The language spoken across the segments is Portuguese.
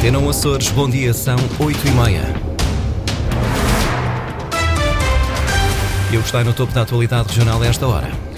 Antena Açores, bom dia, são 8 e meia. E o que está no topo da atualidade regional a esta hora.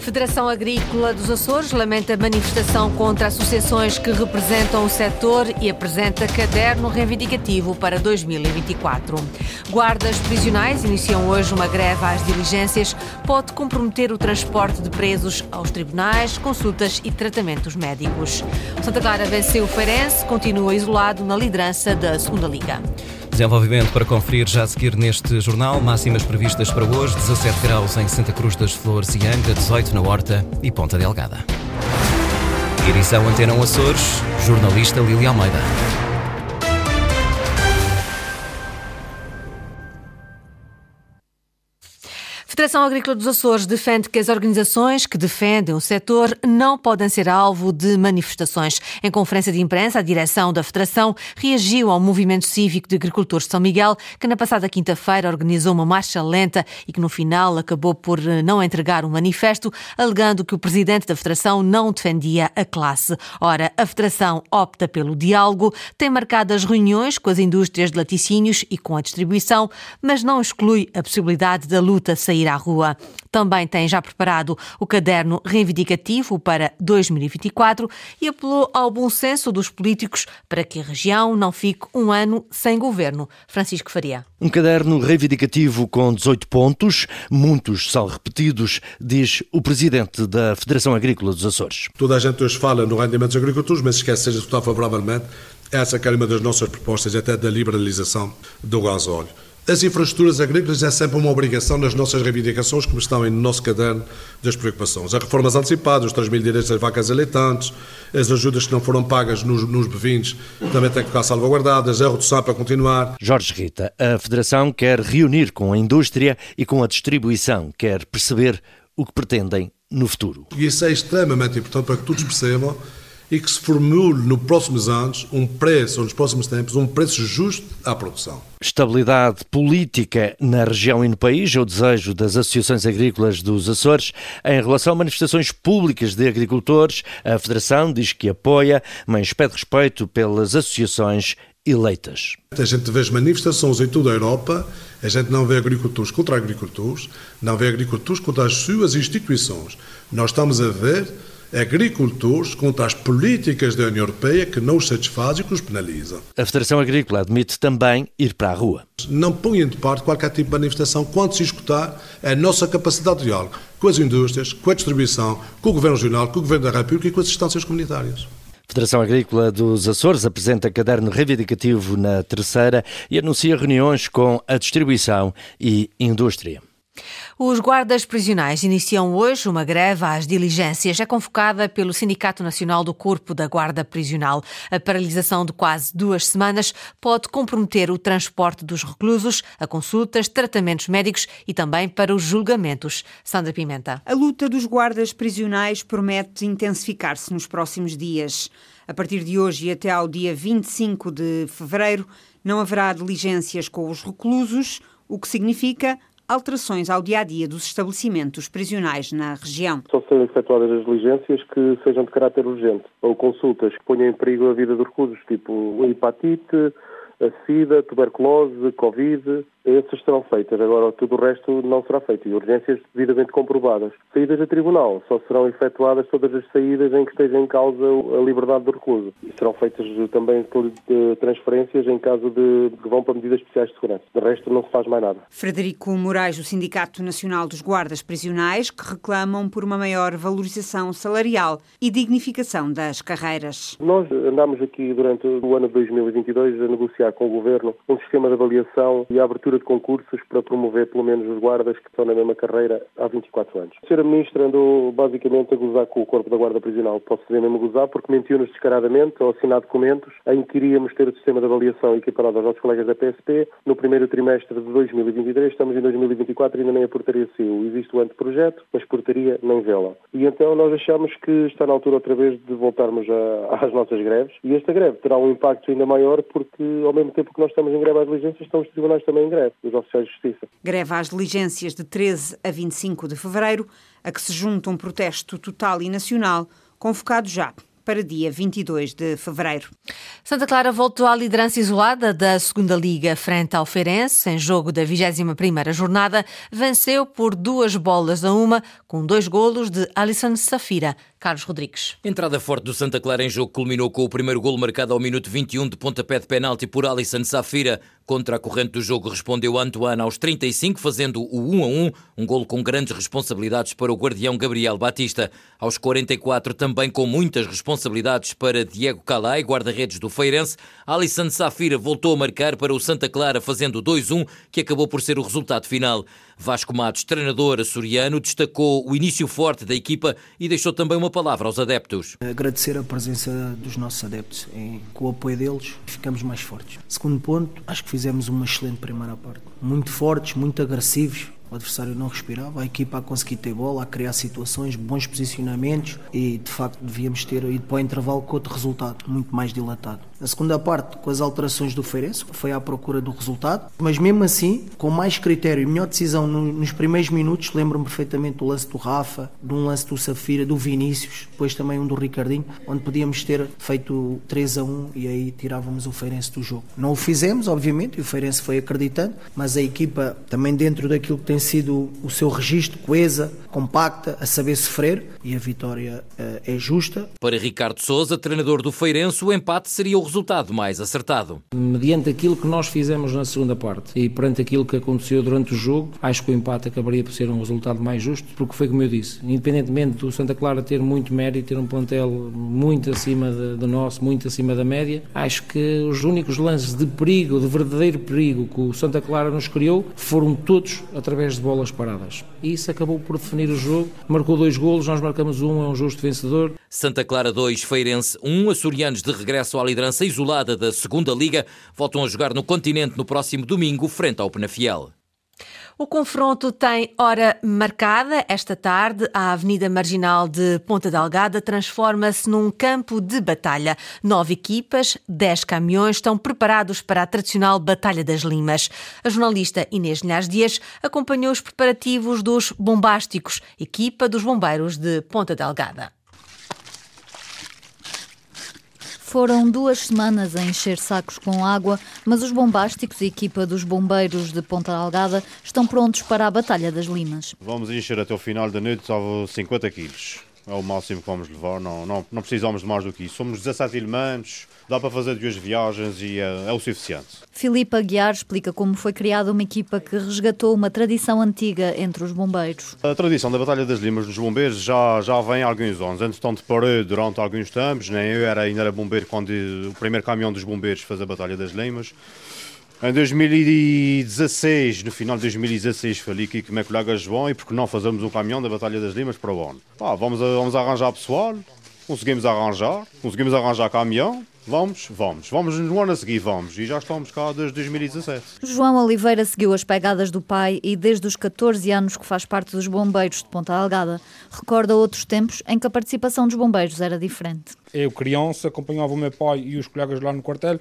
Federação Agrícola dos Açores lamenta manifestação contra associações que representam o setor e apresenta caderno reivindicativo para 2024. Guardas prisionais iniciam hoje uma greve às diligências. Pode comprometer o transporte de presos aos tribunais, consultas e tratamentos médicos. Santa Clara venceu o Feirense, continua isolado na liderança da Segunda Liga. Desenvolvimento para conferir já a seguir neste jornal. Máximas previstas para hoje: 17 graus em Santa Cruz das Flores e Anga, 18 na Horta e Ponta Delgada. Edição Antena Açores, jornalista Lili Almeida. Federação Agrícola dos Açores defende que as organizações que defendem o setor não podem ser alvo de manifestações. Em conferência de imprensa, a direção da Federação reagiu ao movimento cívico de agricultores de São Miguel, que na passada quinta-feira organizou uma marcha lenta e que no final acabou por eh, não entregar um manifesto, alegando que o presidente da Federação não defendia a classe. Ora, a Federação opta pelo diálogo, tem marcadas reuniões com as indústrias de laticínios e com a distribuição, mas não exclui a possibilidade da luta sair à rua. Também tem já preparado o caderno reivindicativo para 2024 e apelou ao bom senso dos políticos para que a região não fique um ano sem governo. Francisco Faria. Um caderno reivindicativo com 18 pontos, muitos são repetidos, diz o presidente da Federação Agrícola dos Açores. Toda a gente hoje fala no rendimento dos agricultores, mas esquece de votar favoravelmente. Essa que é uma das nossas propostas, até da liberalização do gasóleo. As infraestruturas agrícolas é sempre uma obrigação nas nossas reivindicações, como estão no nosso caderno das preocupações. As reformas antecipadas, os 3 mil direitos das vacas eleitantes, as ajudas que não foram pagas nos, nos bovins também têm que ficar salvaguardadas, a redução para continuar. Jorge Rita, a Federação quer reunir com a indústria e com a distribuição, quer perceber o que pretendem no futuro. E isso é extremamente importante para que todos percebam e que se formule nos próximos anos um preço, ou nos próximos tempos, um preço justo à produção. Estabilidade política na região e no país é o desejo das associações agrícolas dos Açores. Em relação a manifestações públicas de agricultores, a Federação diz que apoia, mas pede respeito pelas associações eleitas. A gente vê as manifestações em toda a Europa, a gente não vê agricultores contra agricultores, não vê agricultores contra as suas instituições. Nós estamos a ver agricultores contra as políticas da União Europeia que não os satisfazem e que os penalizam. A Federação Agrícola admite também ir para a rua. Não ponham de parte qualquer tipo de manifestação quando se escutar a nossa capacidade de diálogo com as indústrias, com a distribuição, com o Governo Regional, com o Governo da República e com as instâncias comunitárias. Federação Agrícola dos Açores apresenta caderno reivindicativo na terceira e anuncia reuniões com a distribuição e indústria. Os guardas prisionais iniciam hoje uma greve às diligências. É convocada pelo Sindicato Nacional do Corpo da Guarda Prisional. A paralisação de quase duas semanas pode comprometer o transporte dos reclusos a consultas, tratamentos médicos e também para os julgamentos. Sandra Pimenta. A luta dos guardas prisionais promete intensificar-se nos próximos dias. A partir de hoje e até ao dia 25 de fevereiro, não haverá diligências com os reclusos, o que significa alterações ao dia a dia dos estabelecimentos prisionais na região. Só serão efetuadas as diligências que sejam de caráter urgente ou consultas que ponham em perigo a vida dos reclusos, tipo hepatite, a SIDA, tuberculose, Covid, essas serão feitas. Agora, tudo o resto não será feito. E urgências devidamente comprovadas. Saídas a tribunal. Só serão efetuadas todas as saídas em que esteja em causa a liberdade do recluso. E serão feitas também transferências em caso de que vão para medidas especiais de segurança. De resto, não se faz mais nada. Frederico Moraes, do Sindicato Nacional dos Guardas Prisionais, que reclamam por uma maior valorização salarial e dignificação das carreiras. Nós andamos aqui durante o ano de 2022 a negociar com o Governo um sistema de avaliação e a abertura abertura de concursos para promover pelo menos os guardas que estão na mesma carreira há 24 anos. A senhora Ministra andou basicamente a gozar com o Corpo da Guarda Prisional. Posso dizer mesmo gozar porque mentiu-nos descaradamente ao assinar documentos em que iríamos ter o sistema de avaliação equiparado aos nossos colegas da PSP no primeiro trimestre de 2023. Estamos em 2024 e ainda nem a portaria saiu. Existe o anteprojeto, mas portaria nem vela. E então nós achamos que está na altura outra vez de voltarmos a, às nossas greves e esta greve terá um impacto ainda maior porque ao mesmo tempo que nós estamos em greve às diligências estão os tribunais também em greve greve dos oficiais de justiça. Greve às diligências de 13 a 25 de fevereiro, a que se junta um protesto total e nacional, convocado já para dia 22 de fevereiro. Santa Clara voltou à liderança isolada da segunda Liga frente ao Feirense, em jogo da 21ª jornada, venceu por duas bolas a uma, com dois golos de Alisson Safira. Carlos Rodrigues. Entrada forte do Santa Clara em jogo culminou com o primeiro golo marcado ao minuto 21 de pontapé de penalti por Alisson Safira. Contra a corrente do jogo respondeu Antoine aos 35, fazendo o 1 a 1, um golo com grandes responsabilidades para o guardião Gabriel Batista. Aos 44, também com muitas responsabilidades para Diego Calai, guarda-redes do Feirense. Alisson Safira voltou a marcar para o Santa Clara, fazendo 2-1, que acabou por ser o resultado final. Vasco Matos, treinador açoriano, destacou o início forte da equipa e deixou também uma palavra aos adeptos. Agradecer a presença dos nossos adeptos. Com o apoio deles, ficamos mais fortes. Segundo ponto, acho que fizemos uma excelente primeira parte. Muito fortes, muito agressivos o adversário não respirava, a equipa a conseguir ter bola, a criar situações, bons posicionamentos e de facto devíamos ter ido para o intervalo com outro resultado, muito mais dilatado. A segunda parte, com as alterações do Feirense, foi à procura do resultado, mas mesmo assim, com mais critério e melhor decisão nos primeiros minutos, lembro-me perfeitamente do lance do Rafa, de um lance do Safira, do Vinícius, depois também um do Ricardinho, onde podíamos ter feito 3 a 1 e aí tirávamos o Feirense do jogo. Não o fizemos, obviamente, e o Feirense foi acreditando, mas a equipa também dentro daquilo que tem sido o seu registro, coesa, compacta, a saber sofrer e a vitória uh, é justa. Para Ricardo Souza, treinador do Feirense, o empate seria o resultado mais acertado. Mediante aquilo que nós fizemos na segunda parte e perante aquilo que aconteceu durante o jogo, acho que o empate acabaria por ser um resultado mais justo, porque foi como eu disse, independentemente do Santa Clara ter muito mérito, ter um plantel muito acima do nosso, muito acima da média, acho que os únicos lances de perigo, de verdadeiro perigo que o Santa Clara nos criou, foram todos através de bolas paradas. E isso acabou por definir o jogo. Marcou dois golos, nós marcamos um, é um justo vencedor. Santa Clara 2, Feirense 1. Açorianos de regresso à liderança isolada da segunda Liga voltam a jogar no continente no próximo domingo, frente ao Penafiel. O confronto tem hora marcada. Esta tarde, a Avenida Marginal de Ponta Delgada transforma-se num campo de batalha. Nove equipas, dez caminhões estão preparados para a tradicional Batalha das Limas. A jornalista Inês Linhares Dias acompanhou os preparativos dos Bombásticos, equipa dos bombeiros de Ponta Delgada. Foram duas semanas a encher sacos com água, mas os bombásticos e equipa dos bombeiros de Ponta Algada estão prontos para a Batalha das Limas. Vamos encher até o final da noite salvo 50 quilos. É o máximo que vamos levar, não, não, não precisamos de mais do que isso. Somos 17 elementos, dá para fazer duas viagens e é, é o suficiente. Filipe Aguiar explica como foi criada uma equipa que resgatou uma tradição antiga entre os bombeiros. A tradição da Batalha das Limas dos bombeiros já, já vem há alguns anos. Entretanto, parei durante alguns tempos, nem eu era, ainda era bombeiro quando o primeiro caminhão dos bombeiros fez a Batalha das Limas. Em 2016, no final de 2016, falei aqui com o meu colega João e porque não fazemos um caminhão da Batalha das Limas para o ano. Pá, vamos, vamos arranjar pessoal, conseguimos arranjar, conseguimos arranjar caminhão, Vamos, vamos, vamos no ano a seguir, vamos. E já estamos cá desde 2017. João Oliveira seguiu as pegadas do pai e desde os 14 anos que faz parte dos bombeiros de Ponta Algada. Recorda outros tempos em que a participação dos bombeiros era diferente. Eu, criança, acompanhava o meu pai e os colegas lá no quartel.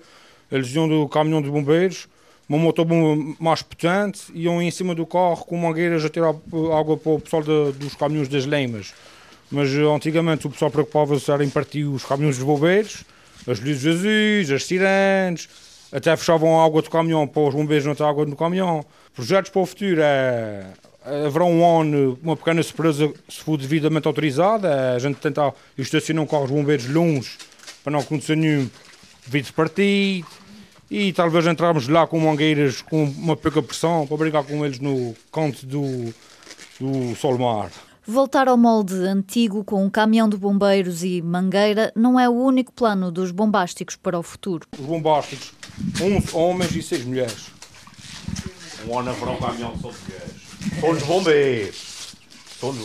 Eles iam do caminhão dos bombeiros, uma motobomba mais potente, iam em cima do carro com mangueiras a tirar água para o pessoal de, dos caminhões das leimas. Mas antigamente o pessoal preocupava-se em partir os caminhões dos bombeiros as luzes azuis, as sirenes, até fechavam a água do caminhão para os bombeiros não ter água no caminhão. Projetos para o futuro é, é haverá um ano, uma pequena surpresa, se for devidamente autorizada, é a gente tentar estacionar um carro de bombeiros longe para não acontecer nenhum vidro partido e talvez entrarmos lá com mangueiras com uma pouca pressão para brigar com eles no canto do, do Solmar. Voltar ao molde antigo com um caminhão de bombeiros e mangueira não é o único plano dos bombásticos para o futuro. Os bombásticos, 11 homens e 6 mulheres. Um ano para um caminhão só de mulheres. Todos bombeiros. Todos.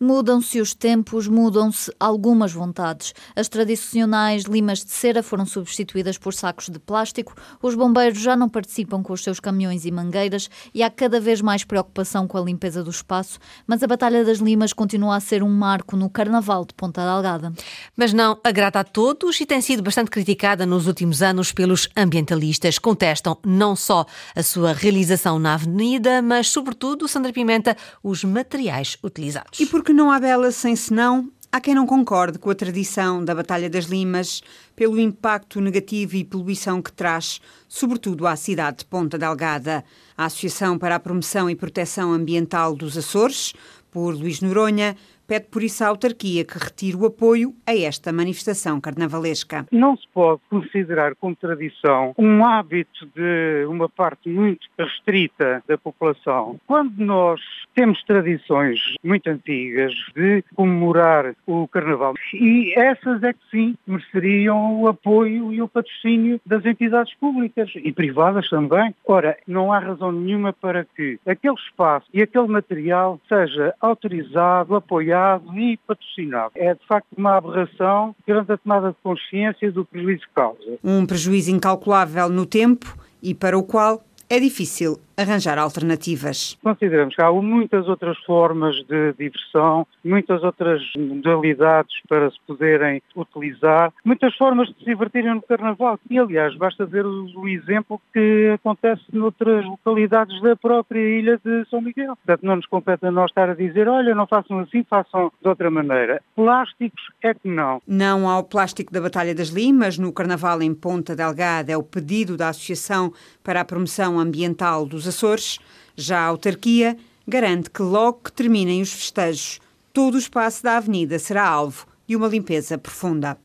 Mudam-se os tempos, mudam-se algumas vontades. As tradicionais limas de cera foram substituídas por sacos de plástico, os bombeiros já não participam com os seus caminhões e mangueiras e há cada vez mais preocupação com a limpeza do espaço, mas a Batalha das Limas continua a ser um marco no Carnaval de Ponta Delgada. Mas não agrada a todos e tem sido bastante criticada nos últimos anos pelos ambientalistas. Contestam não só a sua realização na avenida, mas, sobretudo, Sandra Pimenta, os materiais utilizados. E porque não há bela sem senão, Há quem não concorde com a tradição da Batalha das Limas pelo impacto negativo e poluição que traz, sobretudo à cidade de Ponta Delgada. A Associação para a Promoção e Proteção Ambiental dos Açores, por Luís Noronha, pede por isso à autarquia que retire o apoio a esta manifestação carnavalesca. Não se pode considerar como tradição um hábito de uma parte muito restrita da população. Quando nós temos tradições muito antigas de comemorar o carnaval e essas é que sim mereceriam o apoio e o patrocínio das entidades públicas e privadas também. Ora, não há razão nenhuma para que aquele espaço e aquele material seja autorizado, apoiado e patrocinado. É de facto uma aberração perante a tomada de consciência do prejuízo que causa. Um prejuízo incalculável no tempo e para o qual é difícil arranjar alternativas. Consideramos que há muitas outras formas de diversão, muitas outras modalidades para se poderem utilizar, muitas formas de se divertirem no Carnaval. E, aliás, basta ver o exemplo que acontece noutras localidades da própria ilha de São Miguel. Portanto, não nos compete a nós estar a dizer, olha, não façam assim, façam de outra maneira. Plásticos é que não. Não ao plástico da Batalha das Limas, no Carnaval em Ponta Delgada, é o pedido da Associação para a Promoção Ambiental dos Açores, já a autarquia garante que logo que terminem os festejos, todo o espaço da avenida será alvo de uma limpeza profunda.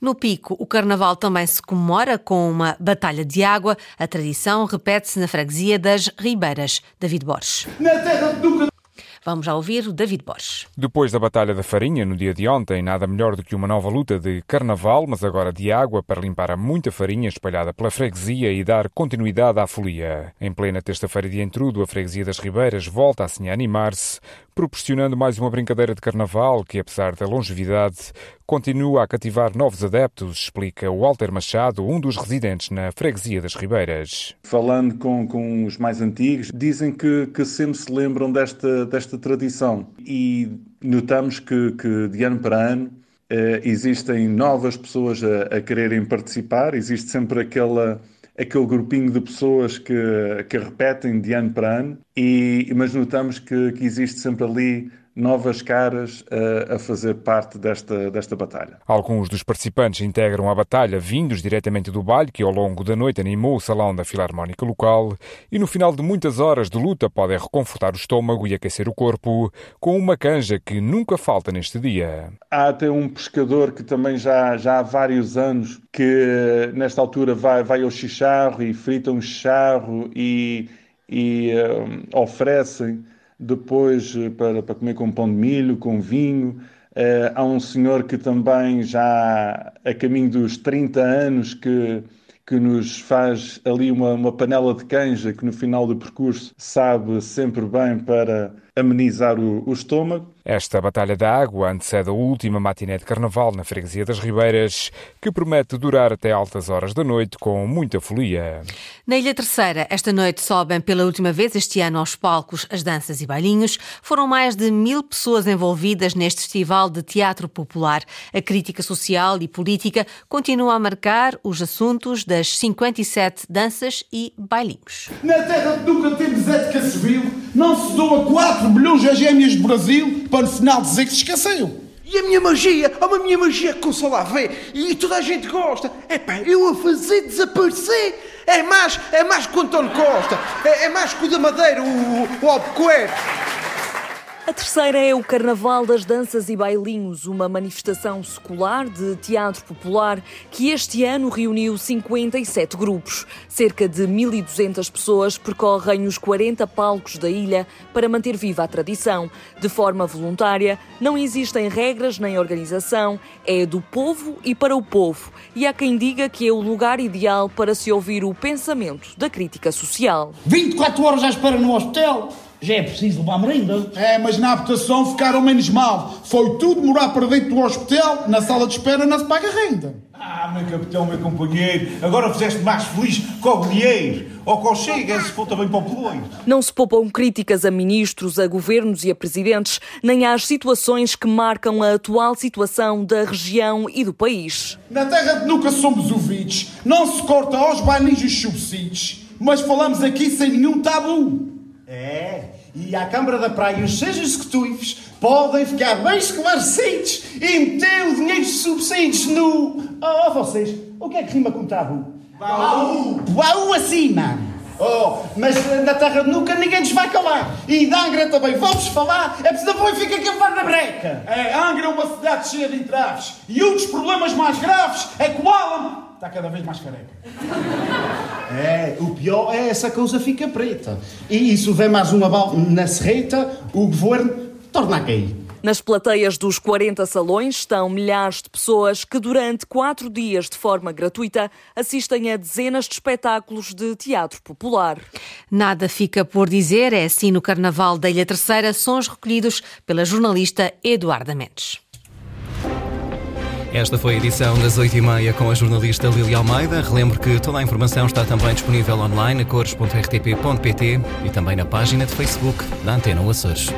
No Pico, o Carnaval também se comemora com uma batalha de água. A tradição repete-se na freguesia das Ribeiras. David Borges. Vamos já ouvir o David Borges. Depois da Batalha da Farinha, no dia de ontem, nada melhor do que uma nova luta de carnaval, mas agora de água, para limpar a muita farinha espalhada pela freguesia e dar continuidade à folia. Em plena terça-feira de entrudo, a freguesia das Ribeiras volta assim a animar-se, proporcionando mais uma brincadeira de carnaval que, apesar da longevidade, continua a cativar novos adeptos, explica Walter Machado, um dos residentes na freguesia das Ribeiras. Falando com, com os mais antigos, dizem que, que sempre se lembram desta, desta tradição e notamos que, que de ano para ano eh, existem novas pessoas a, a quererem participar, existe sempre aquela aquele grupinho de pessoas que, que repetem de ano para ano, e, mas notamos que, que existe sempre ali novas caras a, a, fazer parte desta, desta batalha. Alguns dos participantes integram a batalha vindos diretamente do baile, que ao longo da noite animou o salão da Filarmónica local, e no final de muitas horas de luta podem reconfortar o estômago e aquecer o corpo com uma canja que nunca falta neste dia. Há até um pescador que também já, já há vários anos que nesta altura vai, vai ao chicharro e frita um chicharro e, e um, oferecem depois eh, para, para comer com pão de milho, com vinho. Uh, há um senhor que também já a caminho dos 30 anos que, que nos faz ali uma, uma panela de canja que no final do percurso sabe sempre bem para amenizar o, o estômago. Esta Batalha da Água antecede a última matiné de Carnaval na Freguesia das Ribeiras, que promete durar até altas horas da noite com muita folia. Na Ilha Terceira, esta noite sobem pela última vez este ano aos palcos as danças e bailinhos. Foram mais de mil pessoas envolvidas neste festival de teatro popular. A crítica social e política continua a marcar os assuntos das 57 danças e bailinhos. Na terra nunca temos ética civil, não se doa 4 bilhões de gêmeas do Brasil para no final dizer que se esqueceu. E a minha magia, uma minha magia que console a ver e toda a gente gosta. É pá, eu a fazer desaparecer. É mais, é mais que o António Costa, é, é mais que o da Madeira, o, o Albuquerque. A terceira é o Carnaval das Danças e Bailinhos, uma manifestação secular de teatro popular que este ano reuniu 57 grupos. Cerca de 1.200 pessoas percorrem os 40 palcos da ilha para manter viva a tradição. De forma voluntária, não existem regras nem organização, é do povo e para o povo. E há quem diga que é o lugar ideal para se ouvir o pensamento da crítica social. 24 horas à espera no hotel já é preciso levar merenda. É, mas na habitação ficaram menos mal. Foi tudo morar para dentro do hospital, na sala de espera não se paga renda. Ah, meu capitão, meu companheiro, agora fizeste mais feliz com o dinheiro. Ou com o Chega, se for também para o Peloiro. Não se poupam críticas a ministros, a governos e a presidentes, nem às situações que marcam a atual situação da região e do país. Na terra de nunca somos ouvidos. Não se corta aos bailinhos os subsídios. Mas falamos aqui sem nenhum tabu. É, E a Câmara da Praia e os seus executivos podem ficar bem esclarecidos e meter o dinheiro de subsídios no... Oh, vocês, o que é que rima com tabu? Baú! Baú acima! Oh, mas na terra de nunca ninguém nos vai calar. E da Angra também vamos falar, é preciso depois fica levar na breca. É, Angra é uma cidade cheia de entraves. E um dos problemas mais graves é que o Alan está cada vez mais careca. É, o pior é essa coisa fica preta. E se houver mais uma bala na serreta, o governo torna a cair. Nas plateias dos 40 salões estão milhares de pessoas que, durante quatro dias de forma gratuita, assistem a dezenas de espetáculos de teatro popular. Nada fica por dizer, é assim no Carnaval da Ilha Terceira, sons recolhidos pela jornalista Eduarda Mendes. Esta foi a edição das 8h30 com a jornalista Lili Almeida. Relembro que toda a informação está também disponível online a cores.rtp.pt e também na página de Facebook da Antena Açores.